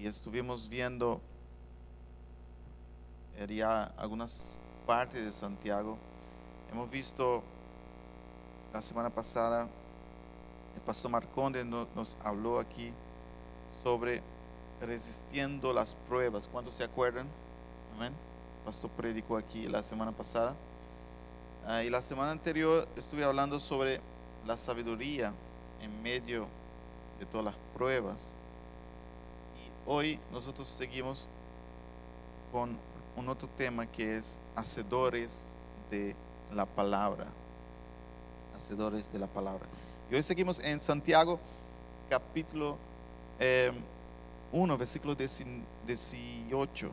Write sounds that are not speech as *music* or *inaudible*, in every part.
y estuvimos viendo ya algunas partes de Santiago. Hemos visto la semana pasada, el pastor Marconde no- nos habló aquí sobre resistiendo las pruebas. ¿Cuántos se acuerdan? Amén. El pastor predicó aquí la semana pasada. Ah, y la semana anterior estuve hablando sobre la sabiduría en medio de todas las pruebas. Hoy nosotros seguimos con un otro tema que es hacedores de la palabra. Hacedores de la palabra. Y hoy seguimos en Santiago capítulo 1, versículo 18.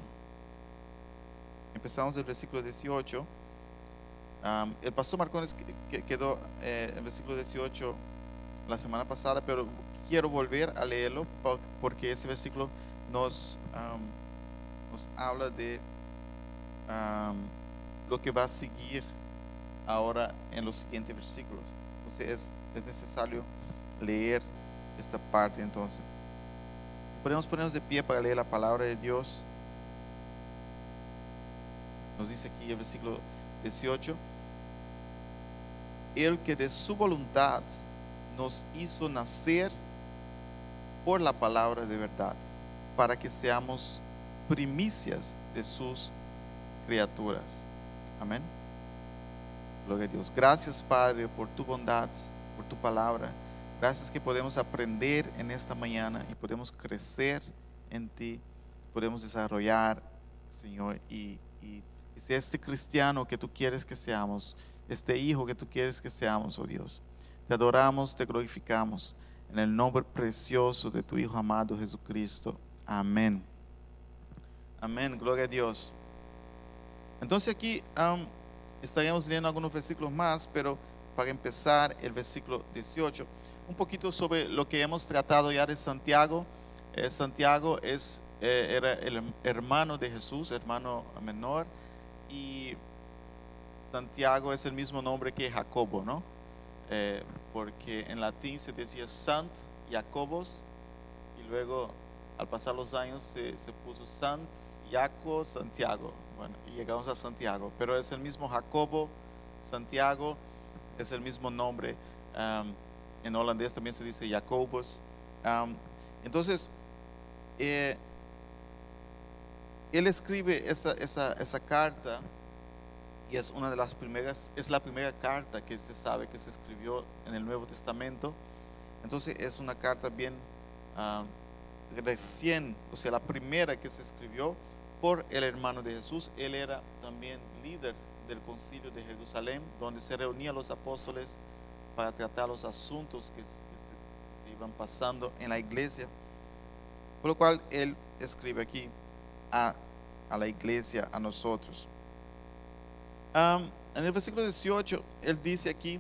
Empezamos el versículo 18. Am, el pastor Marcones que- que- quedó eh, en el versículo 18 la semana pasada, pero quiero volver a leerlo po- porque ese versículo nos, nos habla de lo que va a seguir ahora en los siguientes versículos. Entonces es, es necesario leer esta parte entonces. Si podemos ponernos de pie para leer la palabra de Dios. Nos dice aquí el versículo 18. El que de su voluntad nos hizo nacer por la palabra de verdad, para que seamos primicias de sus criaturas. Amén. Gloria a Dios. Gracias, Padre, por tu bondad, por tu palabra. Gracias que podemos aprender en esta mañana y podemos crecer en ti, podemos desarrollar, Señor, y, y, y este cristiano que tú quieres que seamos, este hijo que tú quieres que seamos, oh Dios. Te adoramos, te glorificamos en el nombre precioso de tu Hijo amado Jesucristo. Amén. Amén, gloria a Dios. Entonces aquí am, estaríamos leyendo algunos versículos más, pero para empezar el versículo 18, un poquito sobre lo que hemos tratado ya de Santiago. Eh, Santiago es, eh, era el hermano de Jesús, hermano menor, y Santiago es el mismo nombre que Jacobo, ¿no? Eh, porque en latín se decía Sant Jacobos y luego al pasar los años se, puso Sant Jaco Santiago. Bueno, y llegamos a Santiago, pero es el mismo Jacobo, Santiago, es el mismo nombre. En holandés también se dice Jacobus. Am, entonces, eh, él escribe esa, esa, esa carta y es una de las primeras, es la primera carta que se sabe que se escribió en el Nuevo Testamento. Entonces es una carta bien ah, recién, o sea, la primera que se escribió por el hermano de Jesús. Él era también líder del concilio de Jerusalén, donde se reunían los apóstoles para tratar los asuntos que, se- iban pasando en la iglesia. Por lo cual él escribe aquí a la iglesia, a nosotros. En el versículo 18, él dice aquí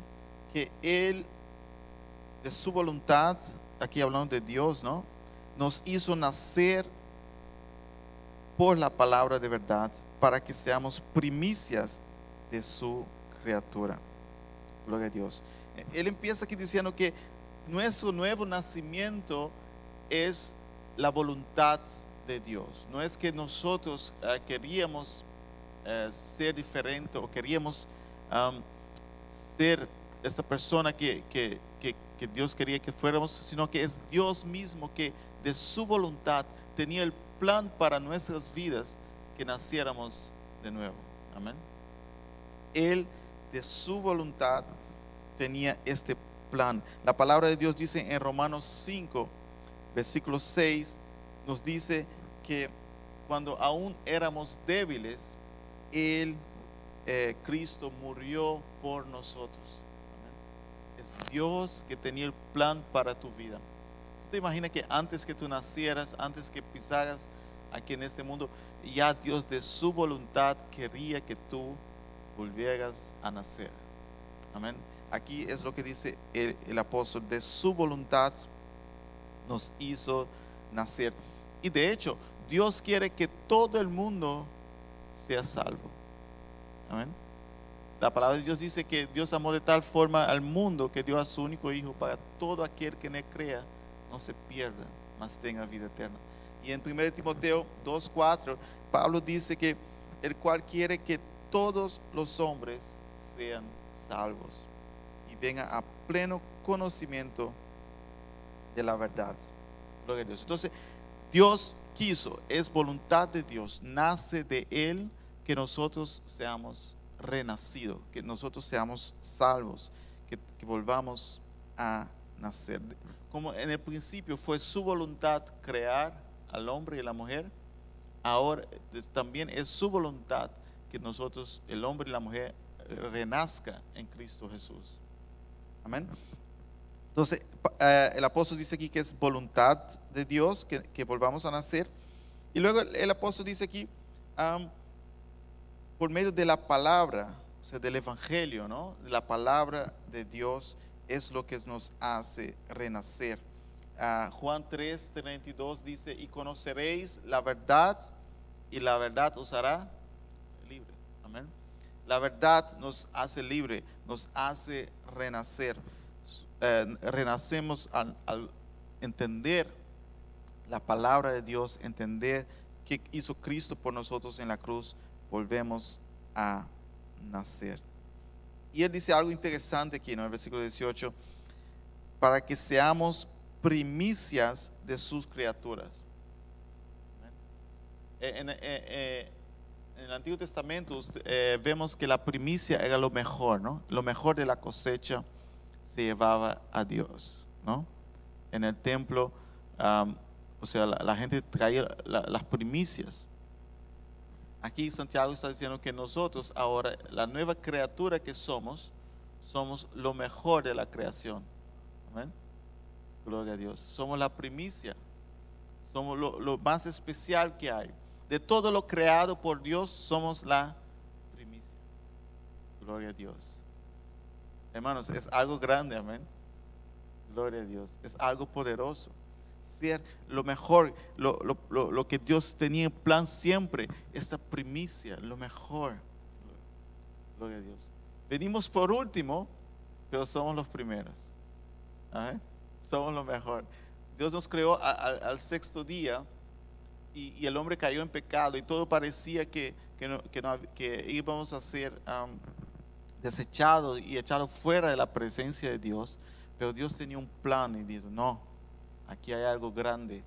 que él, de su voluntad, aquí hablando de Dios, ¿no? Nos hizo nacer por la palabra de verdad para que seamos primicias de su criatura. Gloria a Dios. Él empieza aquí diciendo que nuestro nuevo nacimiento es la voluntad de Dios. No es que nosotros eh, queríamos eh, ser diferente o queríamos am, ser esa persona que, que- que- que Dios quería que fuéramos, sino que es Dios mismo que de su voluntad tenía el plan para nuestras vidas que naciéramos de nuevo. Amén. Él de su voluntad tenía este plan. La palabra de Dios dice en Romanos 5, versículo 6, nos dice que cuando aún éramos débiles, Él, eh, Cristo, murió por nosotros. Es Dios que tenía el plan para tu vida. ¿Tú te imaginas que antes que tú nacieras, antes que pisaras aquí en este mundo, ya Dios de su voluntad quería que tú volvieras a nacer? Amén. Aquí es lo que dice el apóstol, de su voluntad nos hizo nacer. Y de hecho, Dios quiere que todo el mundo sea salvo. Amén. La palabra de Dios dice que Dios amó de tal forma al mundo que dio a su único hijo para todo aquel que en crea no se pierda, mas tenga vida eterna. Y en 1 Timoteo 2.4, Pablo dice que el cual quiere que todos los hombres sean salvos y vengan a pleno conocimiento de la verdad. Gloria a Dios. Entonces, Dios quiso, es voluntad de Dios, nace de Él que nosotros seamos renacidos, que nosotros seamos salvos, que, volvamos a nacer. Como en el principio fue su voluntad crear al hombre y la mujer, ahora eh, también es su voluntad que nosotros, el hombre y la mujer, renazca en Cristo Jesús. Amén. Entonces, eh, el apóstol dice aquí que es voluntad de Dios que, volvamos a nacer. Y luego el, apóstol dice aquí, por medio de la palabra, o sea, del evangelio, ¿no? La palabra de Dios es lo que nos hace renacer. Ah, Juan 3, 32 dice, y conoceréis la verdad y la verdad os hará libre. Amén. La verdad nos hace libre, nos hace renacer. Eh, renacemos al, entender la palabra de Dios, entender que hizo Cristo por nosotros en la cruz, volvemos a nacer. Y él dice algo interesante aquí en el versículo 18, para que seamos primicias de sus criaturas. En, el Antiguo Testamento eh, vemos que la primicia era lo mejor, ¿no? Lo mejor de la cosecha se llevaba a Dios, ¿no? En el templo, o sea, la, gente traía las primicias. Aquí Santiago está diciendo que nosotros ahora, la nueva criatura que somos, somos lo mejor de la creación. Amén. Gloria a Dios. Somos la primicia. Somos lo, lo más especial que hay. De todo lo creado por Dios, somos la primicia. Gloria a Dios. Hermanos, es algo grande, amén. Gloria a Dios. Es algo poderoso. Ser lo mejor, lo, que Dios tenía en plan siempre, esa primicia, lo mejor. Gloria a Dios. Venimos por último, pero somos los primeros. Somos lo mejor. Dios nos creó al sexto día y, el hombre cayó en pecado y todo parecía que, que, íbamos a ser desechado y echado fuera de la presencia de Dios, pero Dios tenía un plan y dijo, no, aquí hay algo grande,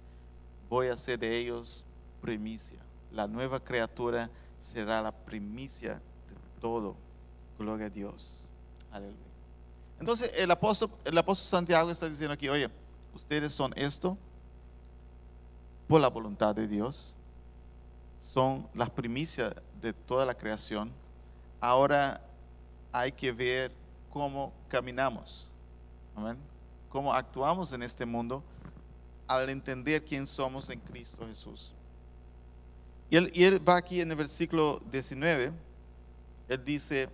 voy a hacer de ellos primicia. La nueva criatura será la primicia de todo. Gloria a Dios. Aleluya. Entonces el apóstol, el apóstol Santiago está diciendo aquí, oye, ustedes son esto por la voluntad de Dios, son las primicias de toda la creación. Ahora hay que ver cómo caminamos, amén, cómo actuamos en este mundo al entender quién somos en Cristo Jesús. Y él, va aquí en el versículo 19, él dice,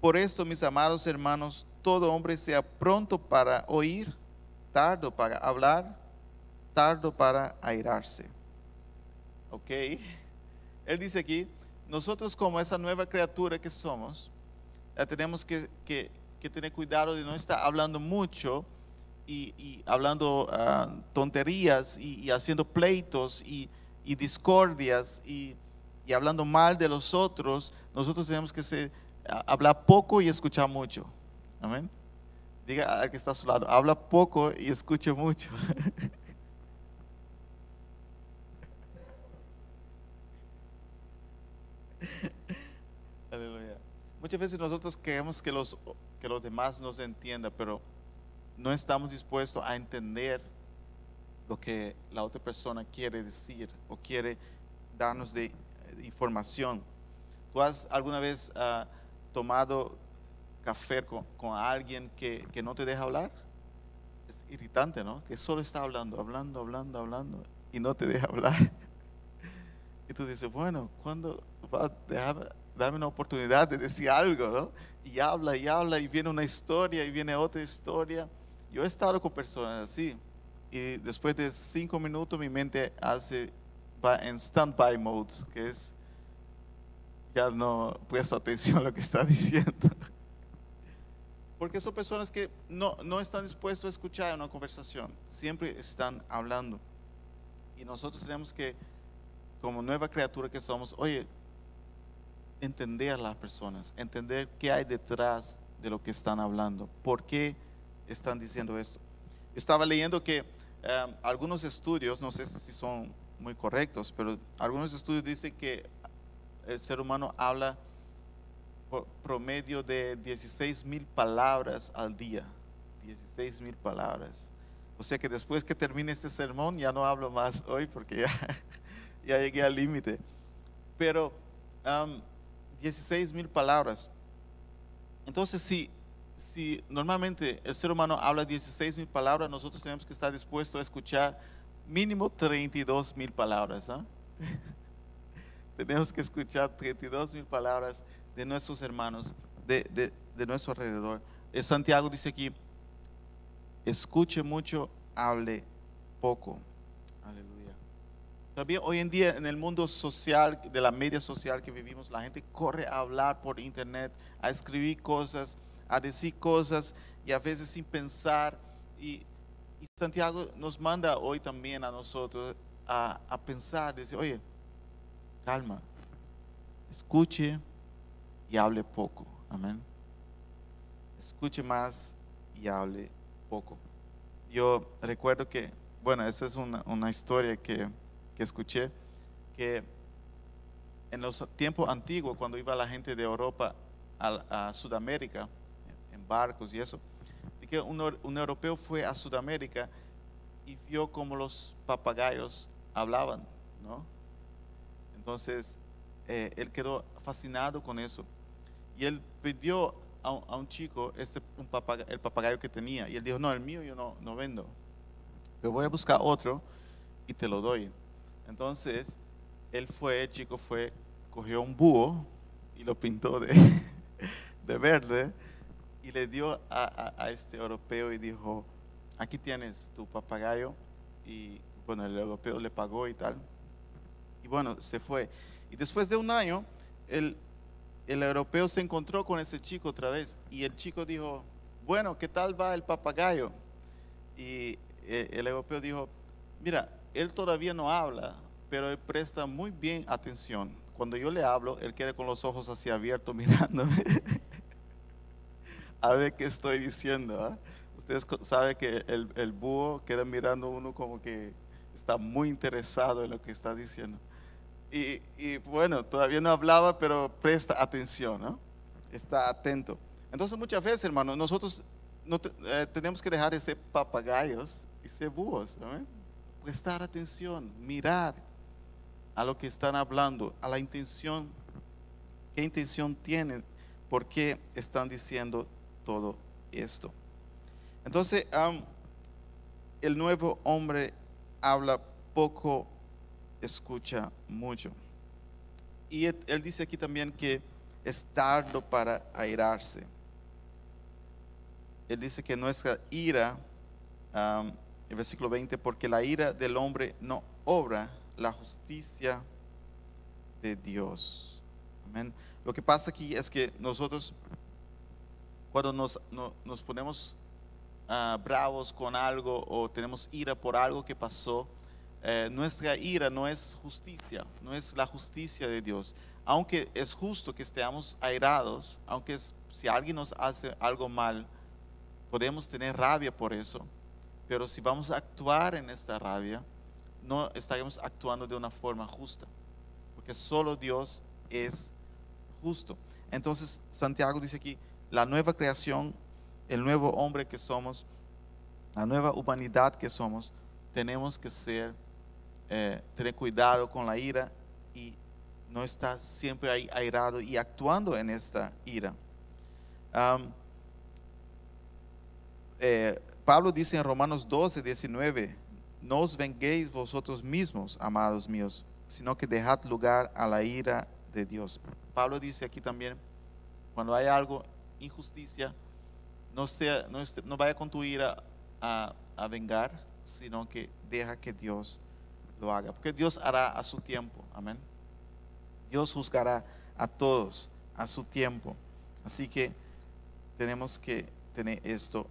por esto, mis amados hermanos, todo hombre sea pronto para oír, tardo para hablar, tardo para airarse. ¿Ok? *laughs* Él dice aquí, nosotros como esa nueva criatura que somos, tenemos que, tener cuidado de no estar hablando mucho y, hablando ah, tonterías y, haciendo pleitos y, discordias y, hablando mal de los otros. Nosotros tenemos que hablar poco y escuchar mucho. Amén. Diga al que está a su lado, habla poco y escuche mucho. *laughs* Muchas veces nosotros queremos que los, que los demás nos entiendan, pero no estamos dispuestos a entender lo que la otra persona quiere decir o quiere darnos de, información. ¿Tú has alguna vez ah, tomado café con, alguien que, que, no te deja hablar? Es irritante, ¿no? Que solo está hablando, hablando, hablando, hablando y no te deja hablar. *laughs* Y tú dices, bueno, ¿cuándo va a dejar, darme una oportunidad de decir algo, ¿no? Y habla y habla y viene una historia y viene otra historia. Yo he estado con personas así y después de cinco minutos mi mente hace, va en stand-by mode, que es, ya no presto atención a lo que está *laughs* diciendo. Porque son personas que no, no están dispuestos a escuchar una conversación, siempre están hablando. Y nosotros tenemos que, como nueva criatura que somos, oye, entender a las personas, entender qué hay detrás de lo que están hablando, por qué están diciendo esto. Estaba leyendo que eh, algunos estudios, no sé si son muy correctos, pero algunos estudios dicen que el ser humano habla por promedio de 16 mil palabras al día. 16 mil palabras. O sea que después que termine este sermón ya no hablo más hoy porque *laughs* ya, ya llegué al límite. Pero 16 mil palabras. Entonces, si, si normalmente el ser humano habla 16 mil palabras, nosotros tenemos que estar dispuestos a escuchar mínimo 32 mil palabras. ¿ah? *laughs* tenemos que escuchar 32 mil palabras de nuestros hermanos, de, de, nuestro alrededor. Eh, Santiago dice aquí, escuche mucho, hable poco. Aleluya. También hoy en día en el mundo social, de la media social que vivimos, la gente corre a hablar por internet, a escribir cosas, a decir cosas y a veces sin pensar. Y, Santiago nos manda hoy también a nosotros a, a pensar, dice, oye, calma, escuche y hable poco. Amén. Escuche más y hable poco. Yo recuerdo que, bueno, esa es una, historia que, escuché, que en los tiempos antiguos, cuando iba la gente de Europa a, Sudamérica, en barcos y eso, que un, un, europeo fue a Sudamérica y vio como los papagayos hablaban, ¿no? Entonces, eh, él quedó fascinado con eso. Y él pidió a, un chico este, un el papagayo que tenía. Y él dijo, no, el mío yo no, no vendo. Yo voy a buscar otro y te lo doy. Entonces, él fue, el chico fue, cogió un búho y lo pintó de, *laughs* de verde y le dio a, a, este europeo y dijo, aquí tienes tu papagayo. Y bueno, el europeo le pagó y tal y bueno, se fue. Y después de un año, el, el europeo se encontró con ese chico otra vez y el chico dijo, bueno, ¿qué tal va el papagayo? Y eh, el europeo dijo, mira, él todavía no habla, pero él presta muy bien atención. Cuando yo le hablo, él queda con los ojos así abiertos *laughs* mirándome a ver qué estoy diciendo. ¿ah? Ustedes saben que el, el búho queda mirando uno como que está muy interesado en lo que está diciendo. Y, bueno, todavía no hablaba, pero presta atención, ¿no? Está atento. Entonces muchas veces, hermano, nosotros no eh, tenemos que dejar de ser papagayos y ser búhos, ¿no? Prestar atención, mirar a lo que están hablando, a la intención, qué intención tienen, por qué están diciendo todo esto. Entonces, el nuevo hombre habla poco escucha mucho. Y él, dice aquí también que es tardo para airarse. Él dice que nuestra ira, el versículo 20, porque la ira del hombre no obra la justicia de Dios. Amén. Lo que pasa aquí es que nosotros, cuando nos, nos ponemos ah, bravos con algo o tenemos ira por algo que pasó, eh, nuestra ira no es justicia, no es la justicia de Dios. Aunque es justo que estemos airados, aunque si alguien nos hace algo mal, podemos tener rabia por eso, pero si vamos a actuar en esta rabia, no estaremos actuando de una forma justa, porque solo Dios es justo. Entonces Santiago dice aquí, la nueva creación, el nuevo hombre que somos, la nueva humanidad que somos, tenemos que ser eh, tener cuidado con la ira y no estar siempre ahí airado y actuando en esta ira. Eh, Pablo dice en Romanos 12, 19, no os venguéis vosotros mismos, amados míos, sino que dejad lugar a la ira de Dios. Pablo dice aquí también, cuando hay algo, injusticia, no, sea, no, vaya con tu ira a, a vengar, sino que deja que Dios lo haga, porque Dios hará a su tiempo, amén. Dios juzgará a todos a su tiempo. Así que tenemos que tener esto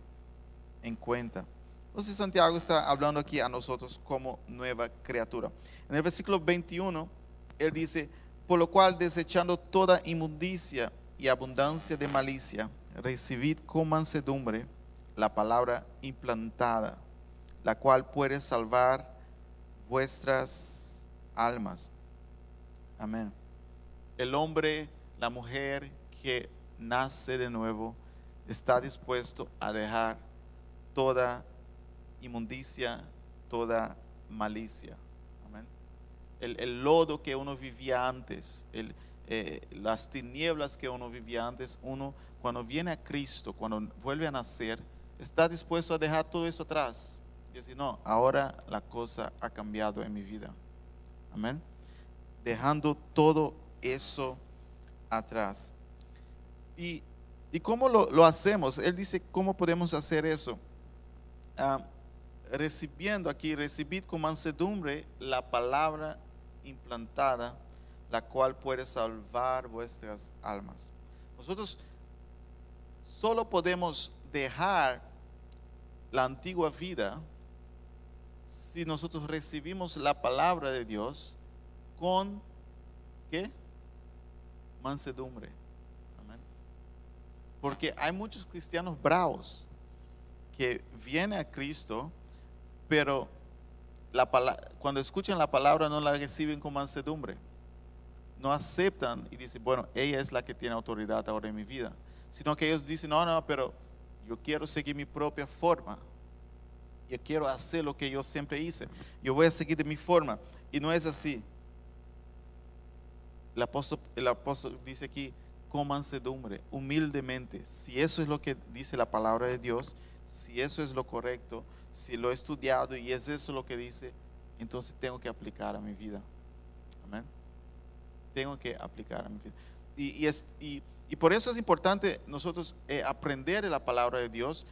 en cuenta. Entonces Santiago está hablando aquí a nosotros como nueva criatura. En el versículo 21, él dice, por lo cual desechando toda inmundicia y abundancia de malicia, recibid con mansedumbre la palabra implantada, la cual puede salvar vuestras almas. Amén. El hombre, la mujer que nace de nuevo, está dispuesto a dejar toda inmundicia, toda malicia. Amén. El, lodo que uno vivía antes, eh, las tinieblas que uno vivía antes, uno cuando viene a Cristo, cuando vuelve a nacer, está dispuesto a dejar todo eso atrás. Y decir, no, ahora la cosa ha cambiado en mi vida. Amén. Dejando todo eso atrás. ¿Y, y cómo lo, hacemos? Él dice, ¿cómo podemos hacer eso? Ah, recibiendo aquí, recibid con mansedumbre la palabra implantada, la cual puede salvar vuestras almas. Nosotros solo podemos dejar la antigua vida si nosotros recibimos la palabra de Dios con ¿qué? Mansedumbre. Porque hay muchos cristianos bravos que vienen a Cristo, pero la cuando escuchan la palabra no la reciben con mansedumbre. No aceptan y dicen, bueno, ella es la que tiene autoridad ahora en mi vida. Sino que ellos dicen, no, no, pero yo quiero seguir mi propia forma. Yo quiero hacer lo que yo siempre hice. Yo voy a seguir de mi forma. Y no es así. El apóstol, el apóstol dice aquí, con mansedumbre, humildemente. Si eso es lo que dice la palabra de Dios, si eso es lo correcto, si lo he estudiado y es eso lo que dice, entonces tengo que aplicar a mi vida. Amén. Tengo que aplicar a mi vida. Y, es, y, por eso es importante nosotros eh, aprender de la palabra de Dios,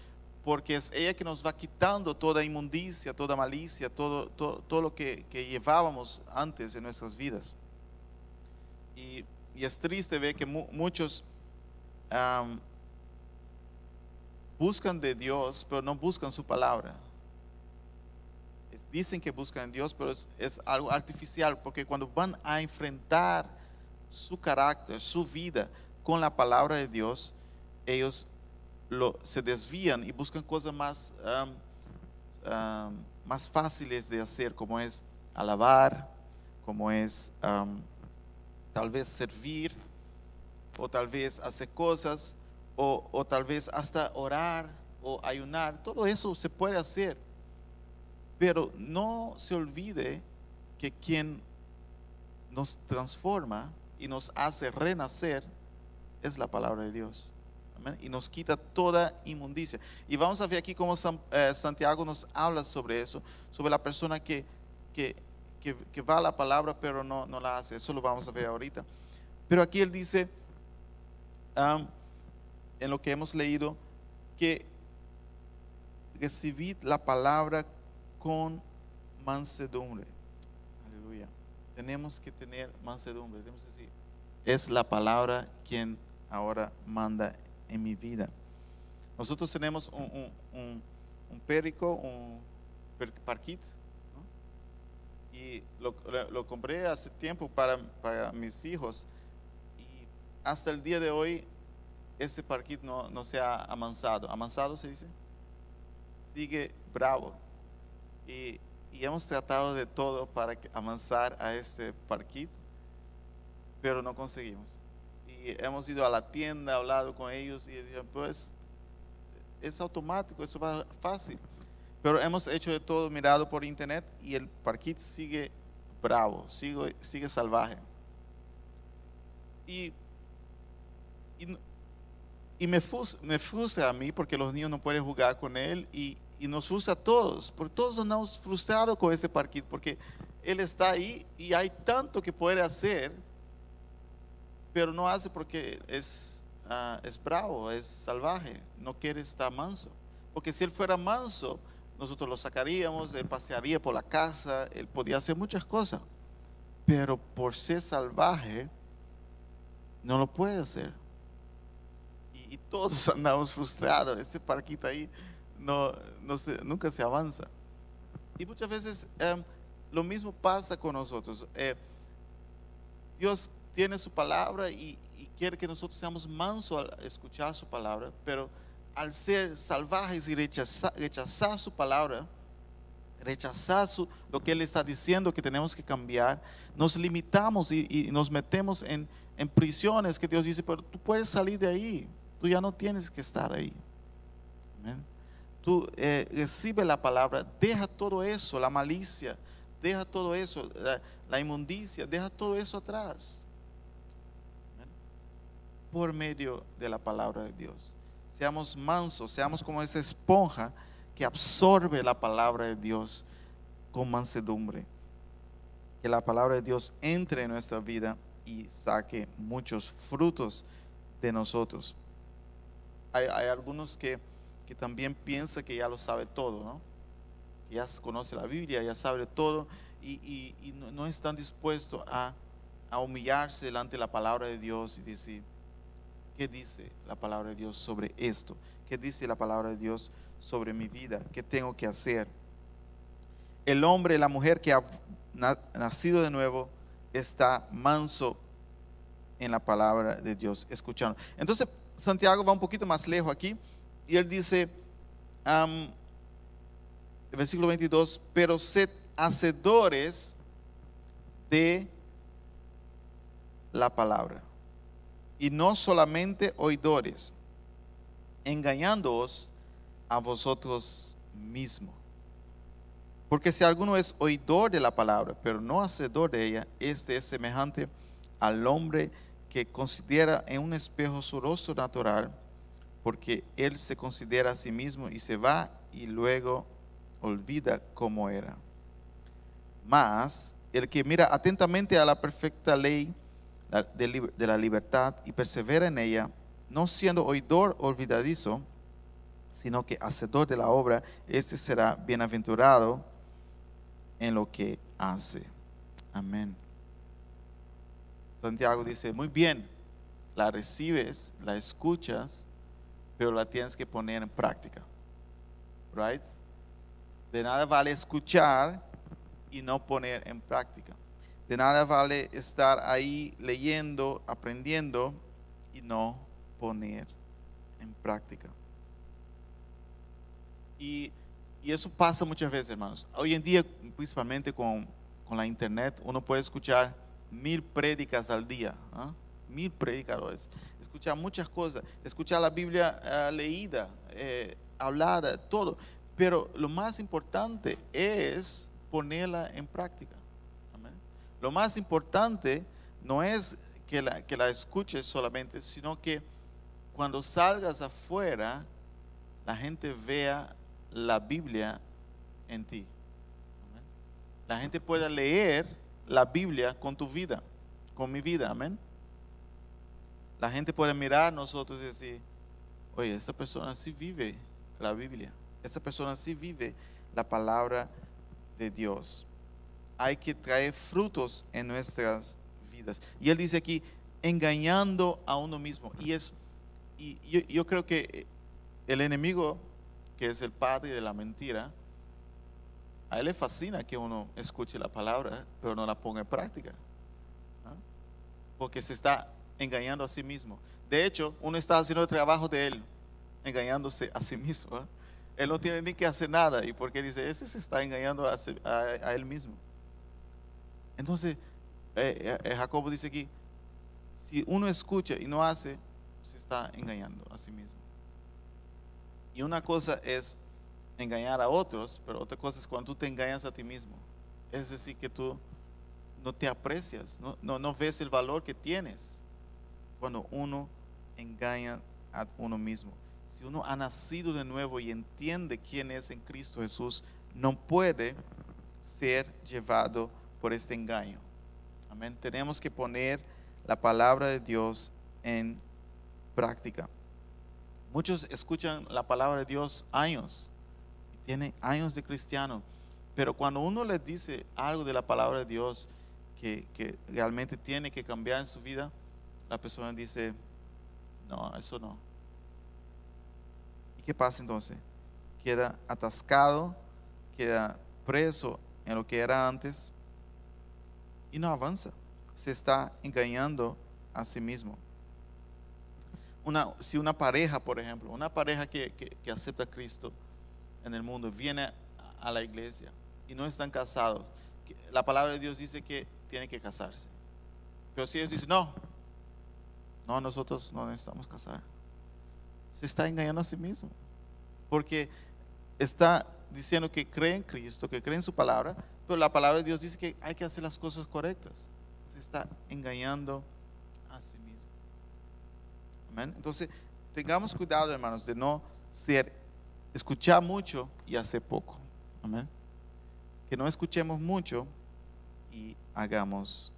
porque es ella que nos va quitando toda inmundicia, toda malicia, todo, todo, todo lo que, que llevábamos antes en nuestras vidas. Y y es triste ver que muchos buscan de Dios, pero no buscan su palabra. dicen que buscan a Dios, pero es, algo artificial, porque cuando van a enfrentar su carácter, su vida con la palabra de Dios, ellos se desvían y buscan cosas más, más fáciles de hacer, como es alabar, como es tal vez servir, o tal vez hacer cosas, o, tal vez hasta orar o ayunar. Todo eso se puede hacer. Pero no se olvide que quien nos transforma y nos hace renacer es la palabra de Dios. Y nos quita toda inmundicia. Y vamos a ver aquí cómo eh, Santiago nos habla sobre eso, sobre la persona que, que que, va a la palabra pero no, no la hace. Eso lo vamos a ver ahorita. Pero aquí él dice, en lo que hemos leído, que recibid la palabra con mansedumbre. Aleluya. Tenemos que tener mansedumbre. Tenemos que decir, es la palabra quien ahora manda en mi vida. Nosotros tenemos un, un, un, un perico, un parquit, y lo, compré hace tiempo para, para, mis hijos y hasta el día de hoy ese parquito no, no se ha amansado. ¿Amansado se dice? Sigue bravo. Y, y hemos tratado de todo para amansar a este parquito, pero no conseguimos. Y hemos ido a la tienda, hablado con ellos y dijeron, pues es automático, eso va fácil. Pero hemos hecho de todo, mirado por internet y el parquit sigue bravo, sigue, sigue salvaje. Y, y, me, frustra a mí porque los niños no pueden jugar con él y, nos frustra a todos, porque todos andamos frustrados con ese parquit porque él está ahí y hay tanto que puede hacer, pero no hace porque es, ah, es bravo, es salvaje, no quiere estar manso. Porque si él fuera manso, nosotros lo sacaríamos, él pasearía por la casa, él podía hacer muchas cosas, pero por ser salvaje, no lo puede hacer. Y, todos *laughs* andamos frustrados, este parquito ahí no, no se- nunca se avanza. Y muchas veces em, lo mismo pasa con nosotros. Eh, Dios tiene su palabra y, y quiere que nosotros seamos mansos al escuchar su palabra, pero al ser salvajes y rechazar, rechazar su palabra, rechazar su- lo que Él está diciendo que tenemos que cambiar, nos limitamos y, y nos metemos en, en prisiones que Dios dice, pero tú puedes salir de ahí, tú ya no tienes que estar ahí. Tú eh, recibe la palabra, deja todo eso, la malicia, deja todo eso, la, la inmundicia, deja todo eso atrás. Por medio de la palabra de Dios. Seamos mansos, seamos como esa esponja que absorbe la palabra de Dios con mansedumbre. Que la palabra de Dios entre en nuestra vida y saque muchos frutos de nosotros. Hay, algunos que, que también piensan que ya lo sabe todo, ¿no? Ya conoce la Biblia, ya sabe todo y, no, están dispuestos a, a humillarse delante de la palabra de Dios y decir, ¿qué dice la palabra de Dios sobre esto? ¿Qué dice la palabra de Dios sobre mi vida? ¿Qué tengo que hacer? El hombre la mujer que ha na- nacido de nuevo está manso en la palabra de Dios, escuchando. Entonces, Santiago va un poquito más lejos aquí y él dice, am, versículo 22, pero sed hacedores de la palabra y no solamente oidores, engañándoos a vosotros mismos. Porque si alguno es oidor de la palabra, pero no hacedor de ella, este es semejante al hombre que considera en un espejo su rostro natural, porque él se considera a sí mismo y se va y luego olvida cómo era. Mas el que mira atentamente a la perfecta ley de, la libertad y persevera en ella, no siendo oidor olvidadizo, sino que hacedor de la obra, ese será bienaventurado en lo que hace. Amén. Santiago dice, muy bien, la recibes, la escuchas, pero la tienes que poner en práctica. Right? De nada vale escuchar y no poner en práctica. De nada vale estar ahí leyendo, aprendiendo y no poner en práctica. Y, y eso pasa muchas veces, hermanos. Hoy en día, principalmente con, con la internet, uno puede escuchar mil prédicas al día, ¿ah? mil predicadores. Escuchar muchas cosas, escuchar la Biblia ah, leída, eh, hablada, todo. Pero lo más importante es ponerla en práctica. Lo más importante no es que la, que la escuches solamente, sino que cuando salgas afuera, la gente vea la Biblia en ti. La gente pueda leer la Biblia con tu vida, con mi vida. Amén. La gente puede mirar a nosotros y decir, oye, esta persona sí vive la Biblia. Esta persona sí vive la palabra de Dios. Hay que traer frutos en nuestras vidas. Y él dice aquí, engañando a uno mismo. Y es, y yo, yo creo que el enemigo, que es el padre de la mentira, a él le fascina que uno escuche la palabra, pero no la ponga en práctica. Porque se está engañando a sí mismo. De hecho, uno está haciendo el trabajo de él, engañándose a sí mismo. ¿ah? Él no tiene ni que hacer nada. ¿Y porque dice? Ese se está engañando a, él mismo. Entonces, eh, eh, Jacobo dice aquí, si uno escucha y no hace, se está engañando a sí mismo. Y una cosa es engañar a otros, pero otra cosa es cuando tú te engañas a ti mismo. Es decir, que tú no te aprecias, no, no, no ves el valor que tienes cuando uno engaña a uno mismo. Si uno ha nacido de nuevo y entiende quién es en Cristo Jesús, no puede ser llevado por este engaño. Amén. Tenemos que poner la palabra de Dios en práctica. Muchos escuchan la palabra de Dios años, y tienen años de cristiano, pero cuando uno les dice algo de la palabra de Dios que, que realmente tiene que cambiar en su vida, la persona dice, no, eso no. ¿Y qué pasa entonces? queda atascado, queda preso en lo que era antes y no avanza. Se está engañando a sí mismo. Una, si una pareja, por ejemplo, una pareja que, que acepta a Cristo en el mundo, viene a la iglesia y no están casados, la palabra de Dios dice que tiene que casarse. Pero si ellos dicen, no, no, nosotros no necesitamos casar, se está engañando a sí mismo. Porque está diciendo que cree en Cristo, que cree en su palabra, pero la palabra de Dios dice que hay que hacer las cosas correctas. Se está engañando a sí mismo. Amén. Entonces, tengamos cuidado, hermanos, de no ser, escuchar mucho y hacer poco. Amén. Que no escuchemos mucho y hagamos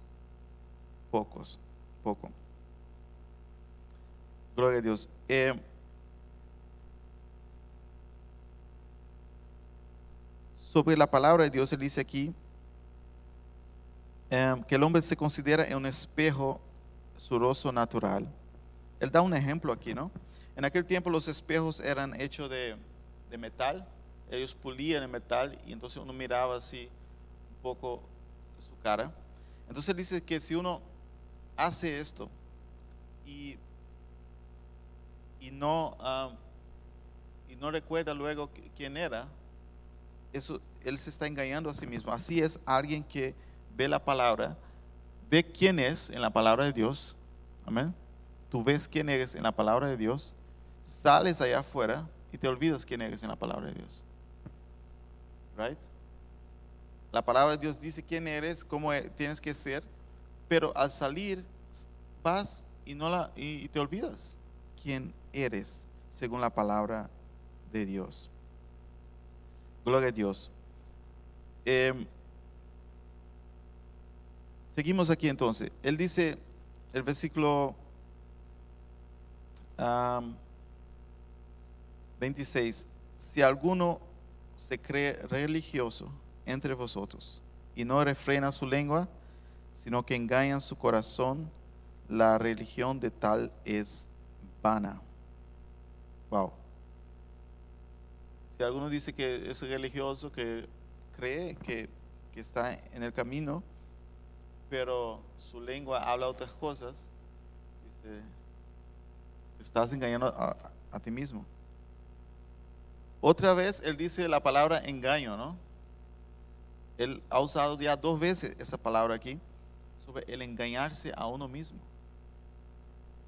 pocos, poco. Gloria a Dios. Eh, sobre la palabra de Dios, él dice aquí em, que el hombre se considera un espejo su rostro natural. Él da un ejemplo aquí, ¿no? En aquel tiempo los espejos eran hechos de, de metal, ellos pulían el metal y entonces uno miraba así un poco su cara. Entonces dice que si uno hace esto y, y no, y no recuerda luego quién era, eso, él se está engañando a sí mismo. Así es alguien que ve la palabra, ve quién es en la palabra de Dios. Amén. Tú ves quién eres en la palabra de Dios, sales allá afuera y te olvidas quién eres en la palabra de Dios. Right? La palabra de Dios dice quién eres, cómo e, tienes que ser, pero al salir vas y no la y te olvidas quién eres según la palabra de Dios. Gloria a Dios. Em, seguimos aquí entonces. Él dice, el versículo 26, si alguno se cree religioso entre vosotros y no refrena su lengua, sino que engaña su corazón, la religión de tal es vana. Wow. Si alguno dice que es religioso, que cree que, está en el camino, pero su lengua habla otras cosas, dice, estás engañando a, ti mismo. Otra vez él dice la palabra engaño, ¿no? Él ha usado ya dos veces esa palabra aquí, sobre el engañarse a uno mismo.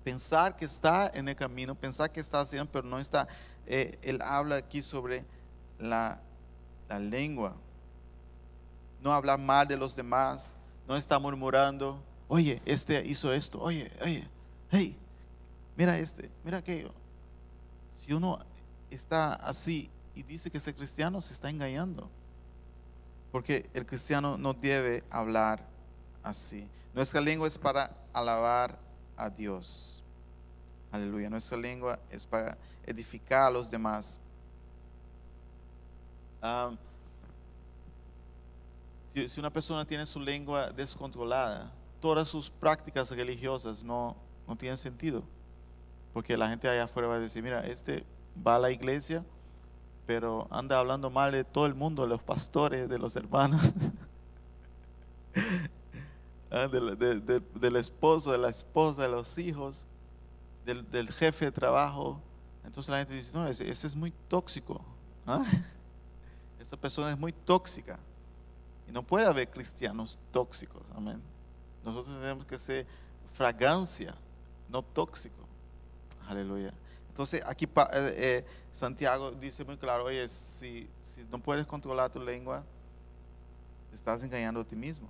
Pensar que está en el camino, pensar que está haciendo, pero no está. Eh, él habla aquí sobre la, lengua. No habla mal de los demás, no está murmurando, oye, este hizo esto, oye, oye, hey, mira este, mira aquello. Si uno está así y dice que es cristiano, se está engañando. Porque el cristiano no debe hablar así. Nuestra lengua es para alabar a Dios. Aleluya. Nuestra lengua es para edificar a los demás. si, una persona tiene su lengua descontrolada, todas sus prácticas religiosas no, no tienen sentido. Porque la gente allá afuera va a decir, mira, este va a la iglesia, pero anda hablando mal de todo el mundo, de los pastores, de los hermanos, *laughs* ah, del, esposo, de la esposa, de los hijos, del, jefe de trabajo. Entonces la gente dice, no, ese, es muy tóxico. ¿ah? *laughs* Esa persona es muy tóxica. Y no puede haber cristianos tóxicos. Amén. Nosotros tenemos que ser fragancia, no tóxico. Aleluya. Entonces aquí eh, eh, Santiago dice muy claro, oye, si, no puedes controlar tu lengua, te estás engañando a ti mismo.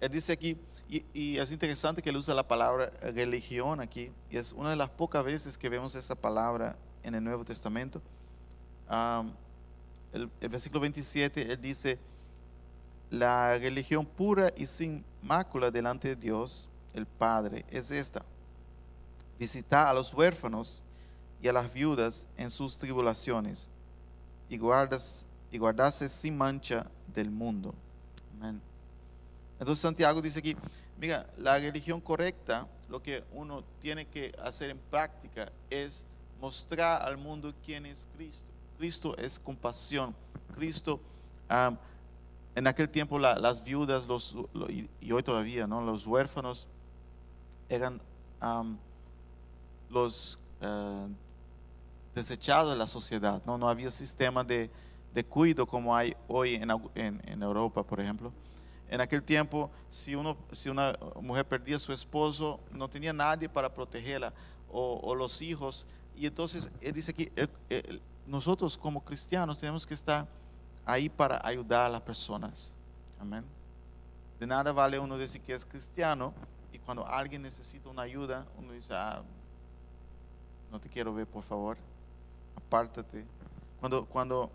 Él dice aquí, y, es interesante que él usa la palabra religión aquí, y es una de las pocas veces que vemos esa palabra en el Nuevo Testamento. el, el, versículo 27, él dice, la religión pura y sin mácula delante de Dios, el Padre, es esta visitar a los huérfanos y a las viudas en sus tribulaciones y, guardas, y guardarse sin mancha del mundo. Entonces Santiago dice aquí, mira, la religión correcta, lo que uno tiene que hacer en práctica es mostrar al mundo quién es Cristo. Cristo es compasión. Cristo, am, en aquel tiempo la- las viudas, los, lo- y, hoy todavía, ¿no? Los huérfanos eran los eh, desechados de la sociedad, ¿no? No había sistema de, de cuidado como hay hoy en, en- Europa, por ejemplo. En aquel tiempo, si, uno, si una mujer perdía a su esposo, no tenía nadie para protegerla, o, los hijos. Y entonces, él dice él- nosotros como cristianos tenemos que estar ahí para ayudar a las personas. Amén. De nada vale uno decir que es cristiano y cuando alguien necesita una ayuda, uno dice, ah, no te quiero ver, por favor, apártate. Cuando, cuando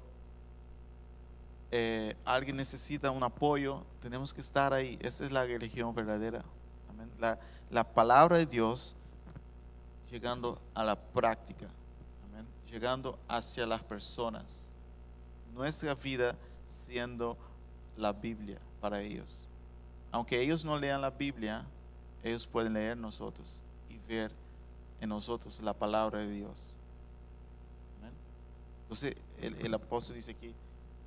eh, alguien necesita un apoyo, tenemos que estar ahí. Esa es la religión verdadera. La, la palabra de Dios llegando a la práctica, llegando hacia las personas. Nuestra vida siendo la Biblia para ellos. Aunque ellos no lean la Biblia, ellos pueden leer nosotros y ver en nosotros la palabra de Dios. Entonces el, el apóstol dice aquí,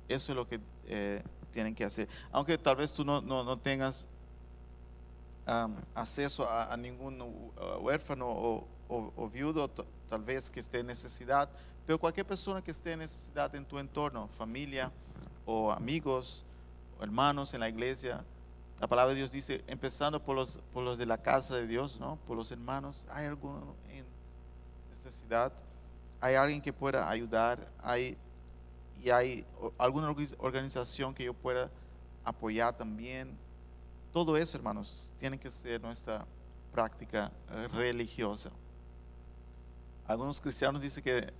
eso es lo que eh, tienen que hacer. Aunque tal vez tú no, no, no tengas acceso a, ningún huérfano o, viudo, tal vez que esté en necesidad, pero cualquier persona que esté en necesidad en tu entorno, familia o amigos hermanos en la iglesia, la palabra de Dios dice, empezando por los, por los de la casa de Dios, ¿no? por los hermanos, hay alguno en necesidad, hay alguien que pueda ayudar, hay, y hay alguna organización que yo pueda apoyar también. Todo eso, hermanos, tiene que ser nuestra práctica eh, religiosa. Algunos cristianos dicen que,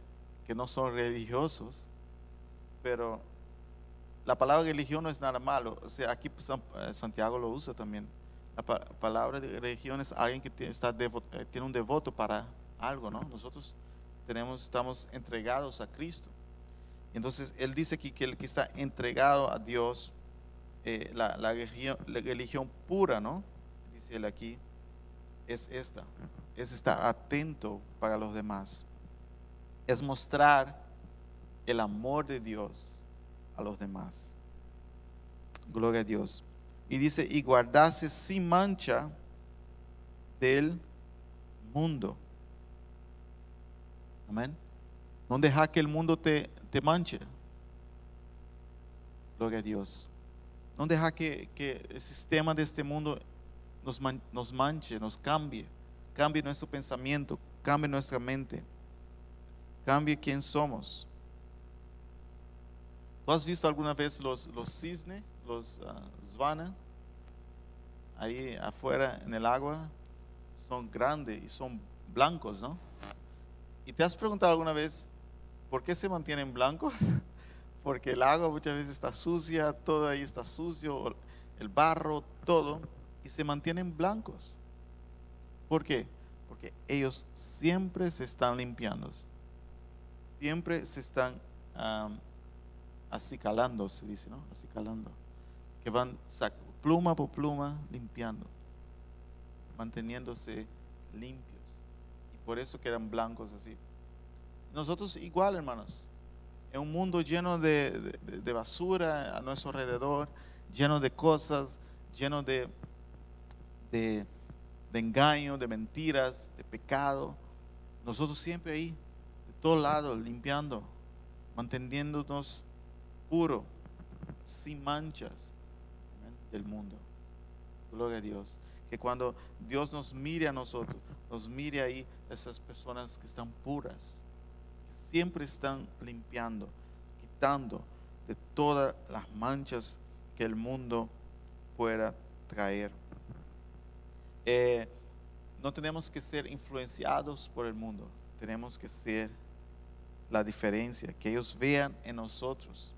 que no son religiosos, pero la palabra religión no es nada malo. O sea, aquí San- eh, Santiago lo usa también. La pa- palabra de religión es alguien que está eh, tiene un devoto para algo, ¿no? Nosotros tenemos, estamos entregados a Cristo. Entonces, él dice aquí que el que está entregado a Dios, eh, la religión, la religión pura, ¿no? Dice él aquí, es esta, es estar atento para los demás, es mostrar el amor de Dios a los demás. Gloria a Dios. Y dice, y guardarse sin mancha del mundo. Amén. No deja que el mundo te, te manche. Gloria a Dios. No deja que, que el sistema de este mundo nos, man- nos manche, nos cambie. Cambie nuestro pensamiento, cambie nuestra mente. Cambie quién somos. ¿Tú has visto alguna vez los, los cisnes, los zvana? Ahí afuera en el agua. Son grandes y son blancos, ¿no? ¿Y te has preguntado alguna vez por qué se mantienen blancos? *laughs* Porque el agua muchas veces está sucia, todo ahí está sucio, el barro, todo, y se mantienen blancos. ¿Por qué? Porque ellos siempre se están limpiando, siempre se están am, acicalando, se dice, ¿no? Acicalando, que van pluma por pluma limpiando, manteniéndose limpios y por eso quedan blancos así. Nosotros igual, hermanos, en un mundo lleno de, de- de basura a nuestro alrededor, lleno de cosas, lleno de, de, de engaño, de mentiras, de pecado, nosotros siempre ahí, de todos lados, limpiando, manteniéndonos puro, sin manchas del mundo. Gloria a Dios. Que cuando Dios nos mire a nosotros, nos mire ahí esas personas que están puras, que siempre están limpiando, quitando de todas las manchas que el mundo pueda traer. Eh, no tenemos que ser influenciados por el mundo, tenemos que ser la diferencia, que ellos vean en nosotros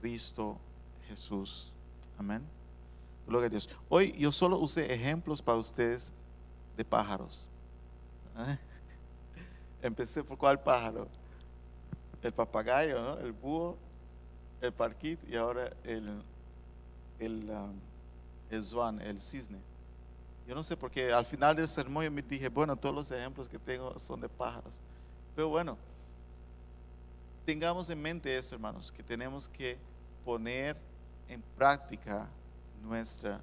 Cristo Jesús. Amén. Gloria a Dios. Hoy yo solo usé ejemplos para ustedes de pájaros. ¿Eh? *laughs* Empecé por cuál pájaro. El papagayo, ¿no? el búho, el parquit y ahora el, el, um, el el cisne. Yo no sé porque al final del sermón yo me dije, bueno, todos los ejemplos que tengo son de pájaros. Pero bueno, tengamos en mente eso, hermanos, que tenemos que poner en práctica nuestra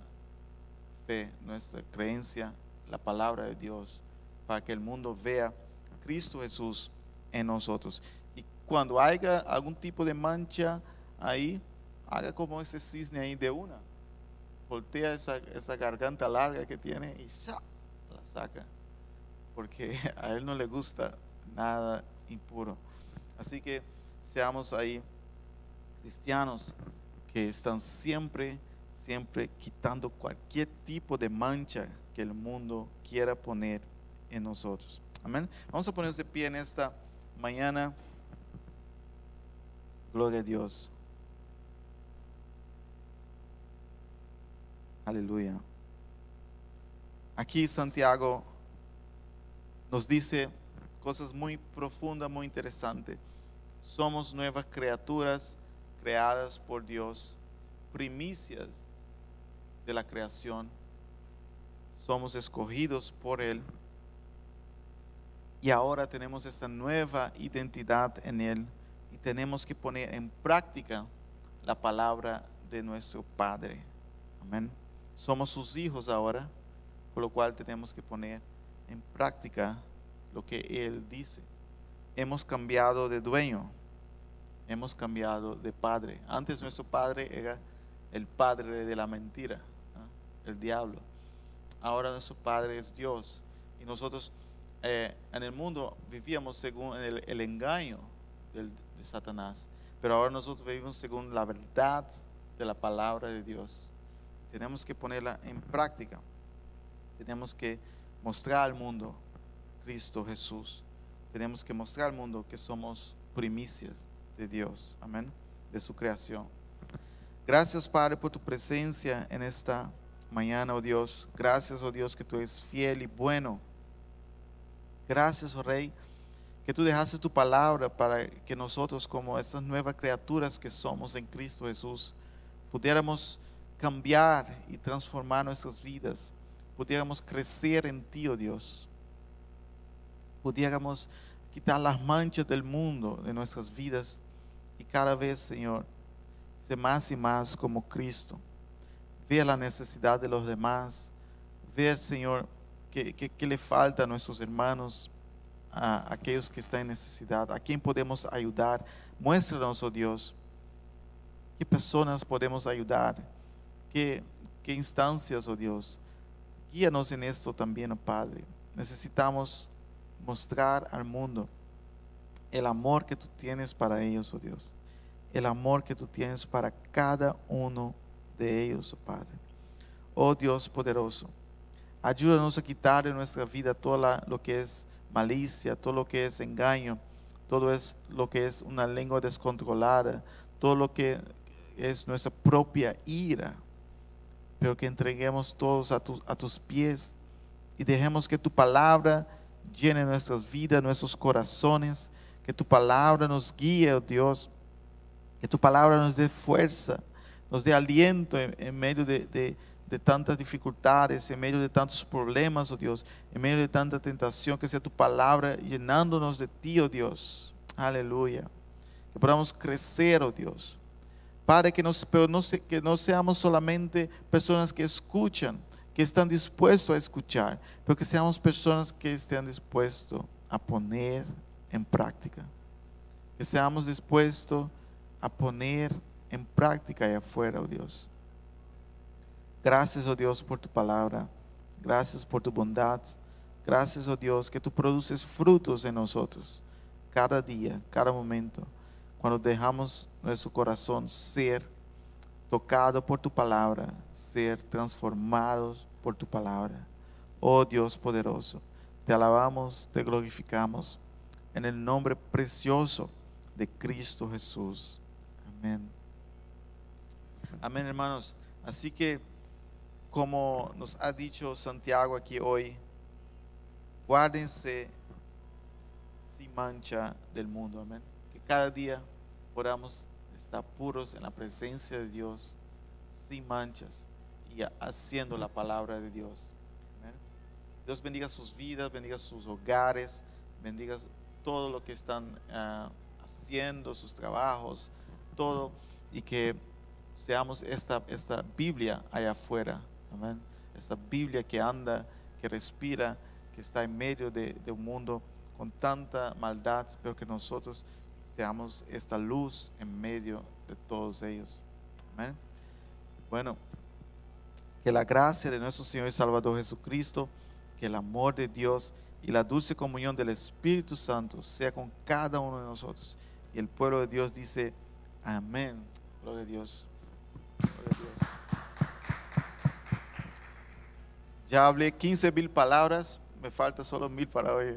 fe, nuestra creencia, la palabra de Dios, para que el mundo vea a Cristo Jesús en nosotros. Y cuando haya algún tipo de mancha ahí, haga como ese cisne ahí de una. Voltea esa, esa garganta larga que tiene y ¡sa! la saca. Porque *laughs* a él no le gusta nada impuro. Así que seamos ahí cristianos que están siempre, siempre quitando cualquier tipo de mancha que el mundo quiera poner en nosotros. Amén. Vamos a ponernos de pie en esta mañana. Gloria a Dios. Aleluya. Aquí Santiago nos dice cosas muy profundas, muy interesantes. Somos nuevas criaturas creadas por Dios, primicias de la creación. Somos escogidos por Él. Y ahora tenemos esta nueva identidad en Él y tenemos que poner en práctica la palabra de nuestro Padre. Amén. Somos sus hijos ahora, por lo cual tenemos que poner en práctica lo que Él dice. Hemos cambiado de dueño, hemos cambiado de padre. Antes nuestro padre era el padre de la mentira, el diablo. Ahora nuestro padre es Dios. Y nosotros eh, en el mundo vivíamos según el, engaño de Satanás. Pero ahora nosotros vivimos según la verdad de la palabra de Dios. Tenemos que ponerla en práctica. Tenemos que mostrar al mundo Cristo Jesús. Tenemos que mostrar al mundo que somos primicias de Dios, amén, de su creación. Gracias, Padre, por tu presencia en esta mañana, oh Dios. Gracias, oh Dios, que tú eres fiel y bueno. Gracias, oh Rey, que tú dejaste tu palabra para que nosotros, como estas nuevas criaturas que somos en Cristo Jesús, pudiéramos cambiar y transformar nuestras vidas, pudiéramos crecer en ti, oh Dios pudiéramos quitar las manchas del mundo de nuestras vidas y cada vez, Señor, ser más y más como Cristo. Ver la necesidad de los demás, ver, Señor, que, le falta a nuestros hermanos, a aquellos que están en necesidad, a quién podemos ayudar. Muéstranos, oh Dios, qué personas podemos ayudar, qué, qué instancias, oh Dios. Guíanos en esto también, oh Padre. Necesitamos mostrar al mundo el amor que tú tienes para ellos, oh Dios. El amor que tú tienes para cada uno de ellos, oh Padre. Oh Dios poderoso, ayúdanos a quitar de nuestra vida todo lo que es malicia, todo lo que es engaño, todo es lo que es una lengua descontrolada, todo lo que es nuestra propia ira, pero que entreguemos todos a, a tus pies y dejemos que tu palabra llene nuestras vidas, nuestros corazones, que tu palabra nos guíe, oh Dios, que tu palabra nos dé fuerza, nos dé aliento en, medio de, tantas dificultades, en medio de tantos problemas, oh Dios, en medio de tanta tentación, que sea tu palabra llenándonos de ti, oh Dios. Aleluya. Que podamos crecer, oh Dios. Padre, que, nos, pero no, que no seamos solamente personas que escuchan, que están dispuestos a escuchar, pero que seamos personas que estén dispuestos a poner en práctica. Que seamos dispuestos a poner en práctica allá afuera, oh Dios. Gracias, oh Dios, por tu palabra. Gracias por tu bondad. Gracias, oh Dios, que tú produces frutos en nosotros cada día, cada momento. Cuando dejamos nuestro corazón ser tocado por tu palabra, ser transformados por tu palabra. Oh Dios poderoso, te alabamos, te glorificamos en el nombre precioso de Cristo Jesús. Amén. Amén, hermanos. Así que, como nos ha dicho Santiago aquí hoy, guárdense sin mancha del mundo. Amén. Que cada día podamos estar puros en la presencia de Dios, sin manchas haciendo la palabra de Dios. Dios bendiga sus vidas, bendiga sus hogares, bendiga todo lo que están ah, haciendo, sus trabajos, todo, y que seamos esta, esta Biblia allá afuera, amén. Esta Biblia que anda, que respira, que está en medio de, un mundo con tanta maldad, pero que nosotros seamos esta luz en medio de todos ellos. Amén. Bueno, que la gracia de nuestro Señor y Salvador Jesucristo, que el amor de Dios y la dulce comunión del Espíritu Santo sea con cada uno de nosotros. Y el pueblo de Dios dice, amén. Gloria a Dios. Gloria a Dios. Ya hablé 15 mil palabras, me falta solo mil para hoy.